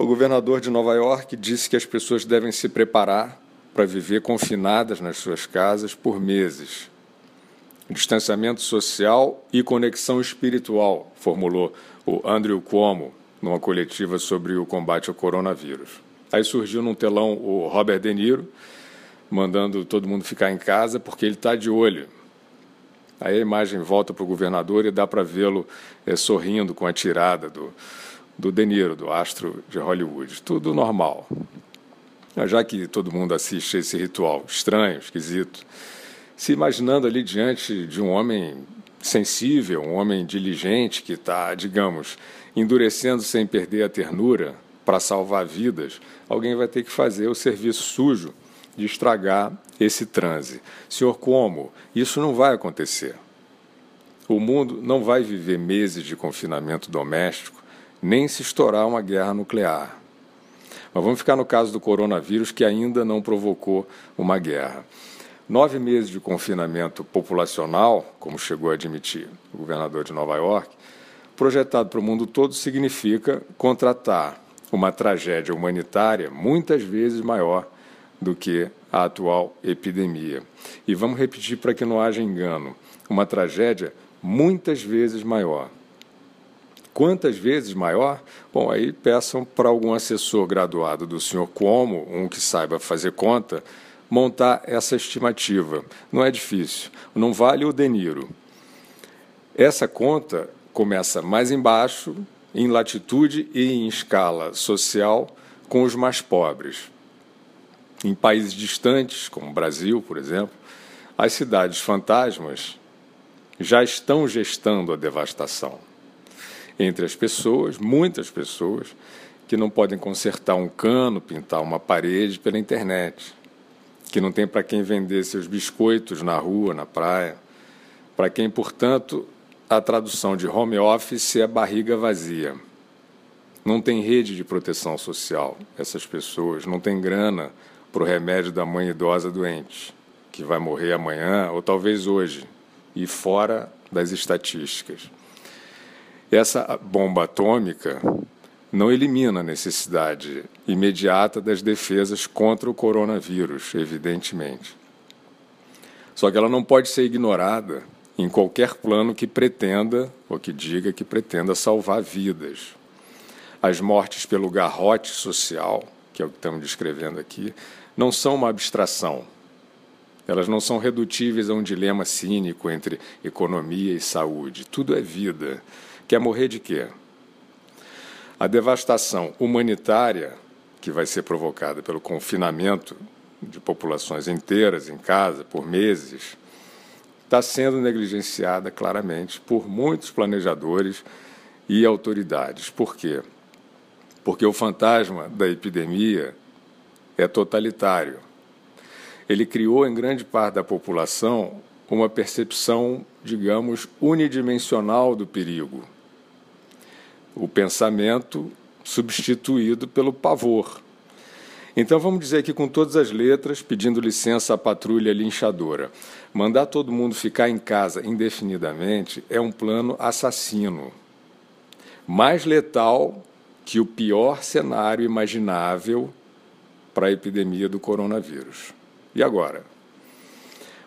O governador de Nova York disse que as pessoas devem se preparar para viver confinadas nas suas casas por meses. Distanciamento social e conexão espiritual, formulou o Andrew Cuomo numa coletiva sobre o combate ao coronavírus. Aí surgiu num telão o Robert De Niro, mandando todo mundo ficar em casa porque ele está de olho. Aí a imagem volta para o governador e dá para vê-lo é, sorrindo com a tirada do, do De Niro, do astro de Hollywood. Tudo normal. Já que todo mundo assiste esse ritual estranho, esquisito, se imaginando ali diante de um homem sensível, um homem diligente que está, digamos, endurecendo sem perder a ternura para salvar vidas, alguém vai ter que fazer o serviço sujo de estragar esse transe. Senhor, como? Isso não vai acontecer. O mundo não vai viver meses de confinamento doméstico nem se estourar uma guerra nuclear. Mas vamos ficar no caso do coronavírus, que ainda não provocou uma guerra. Nove meses de confinamento populacional, como chegou a admitir o governador de Nova York, projetado para o mundo todo, significa contratar uma tragédia humanitária muitas vezes maior do que a atual epidemia. E vamos repetir para que não haja engano: uma tragédia muitas vezes maior. Quantas vezes maior? Bom, aí peçam para algum assessor graduado do senhor Como, um que saiba fazer conta, montar essa estimativa. Não é difícil. Não vale o deniro. Essa conta começa mais embaixo, em latitude e em escala social, com os mais pobres. Em países distantes, como o Brasil, por exemplo, as cidades fantasmas já estão gestando a devastação entre as pessoas, muitas pessoas, que não podem consertar um cano, pintar uma parede pela internet, que não tem para quem vender seus biscoitos na rua, na praia, para quem, portanto, a tradução de home office é barriga vazia. Não tem rede de proteção social, essas pessoas, não tem grana para o remédio da mãe idosa doente, que vai morrer amanhã ou talvez hoje, e fora das estatísticas. Essa bomba atômica não elimina a necessidade imediata das defesas contra o coronavírus, evidentemente. Só que ela não pode ser ignorada em qualquer plano que pretenda ou que diga que pretenda salvar vidas. As mortes pelo garrote social, que é o que estamos descrevendo aqui, não são uma abstração. Elas não são redutíveis a um dilema cínico entre economia e saúde. Tudo é vida. Quer morrer de quê? A devastação humanitária que vai ser provocada pelo confinamento de populações inteiras em casa por meses está sendo negligenciada claramente por muitos planejadores e autoridades. Por quê? Porque o fantasma da epidemia é totalitário. Ele criou em grande parte da população uma percepção, digamos, unidimensional do perigo o pensamento substituído pelo pavor. Então vamos dizer aqui com todas as letras, pedindo licença à patrulha linchadora. Mandar todo mundo ficar em casa indefinidamente é um plano assassino. Mais letal que o pior cenário imaginável para a epidemia do coronavírus. E agora?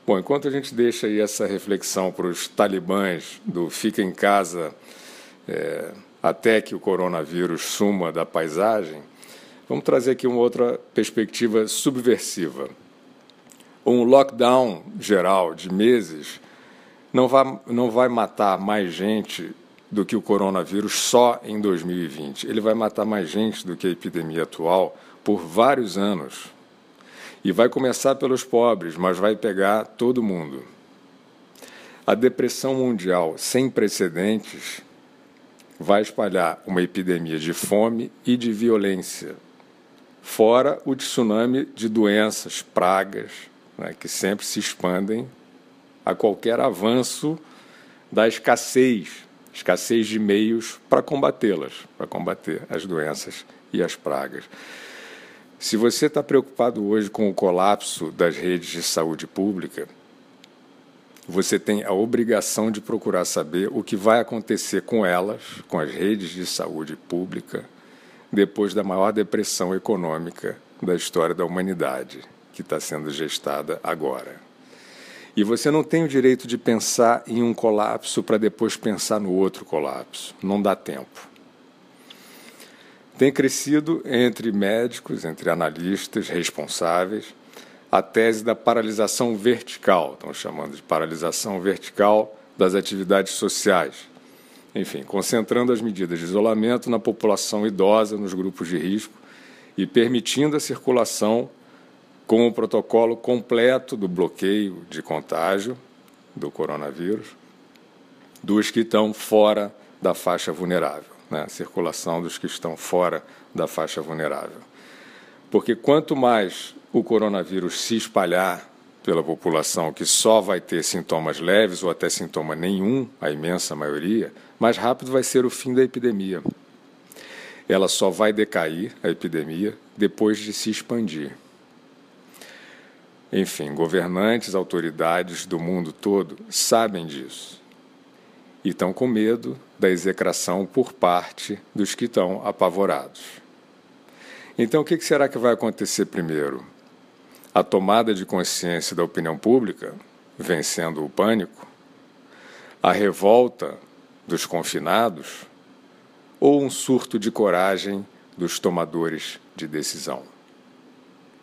Bom, enquanto a gente deixa aí essa reflexão para os talibãs do fica em casa é, até que o coronavírus suma da paisagem, vamos trazer aqui uma outra perspectiva subversiva. Um lockdown geral de meses não vai, não vai matar mais gente do que o coronavírus só em 2020. Ele vai matar mais gente do que a epidemia atual por vários anos. E vai começar pelos pobres, mas vai pegar todo mundo. A depressão mundial sem precedentes vai espalhar uma epidemia de fome e de violência, fora o tsunami de doenças, pragas, né, que sempre se expandem a qualquer avanço da escassez, escassez de meios para combatê-las, para combater as doenças e as pragas. Se você está preocupado hoje com o colapso das redes de saúde pública, você tem a obrigação de procurar saber o que vai acontecer com elas, com as redes de saúde pública, depois da maior depressão econômica da história da humanidade, que está sendo gestada agora. E você não tem o direito de pensar em um colapso para depois pensar no outro colapso. Não dá tempo. Tem crescido entre médicos, entre analistas responsáveis, a tese da paralisação vertical, estão chamando de paralisação vertical das atividades sociais. Enfim, concentrando as medidas de isolamento na população idosa, nos grupos de risco e permitindo a circulação com o protocolo completo do bloqueio de contágio do coronavírus dos que estão fora da faixa vulnerável, né? circulação dos que estão fora da faixa vulnerável. Porque quanto mais o coronavírus se espalhar pela população que só vai ter sintomas leves ou até sintoma nenhum, a imensa maioria, mais rápido vai ser o fim da epidemia. Ela só vai decair, a epidemia, depois de se expandir. Enfim, governantes, autoridades do mundo todo sabem disso e estão com medo da execração por parte dos que estão apavorados. Então, o que será que vai acontecer primeiro? A tomada de consciência da opinião pública, vencendo o pânico, a revolta dos confinados ou um surto de coragem dos tomadores de decisão.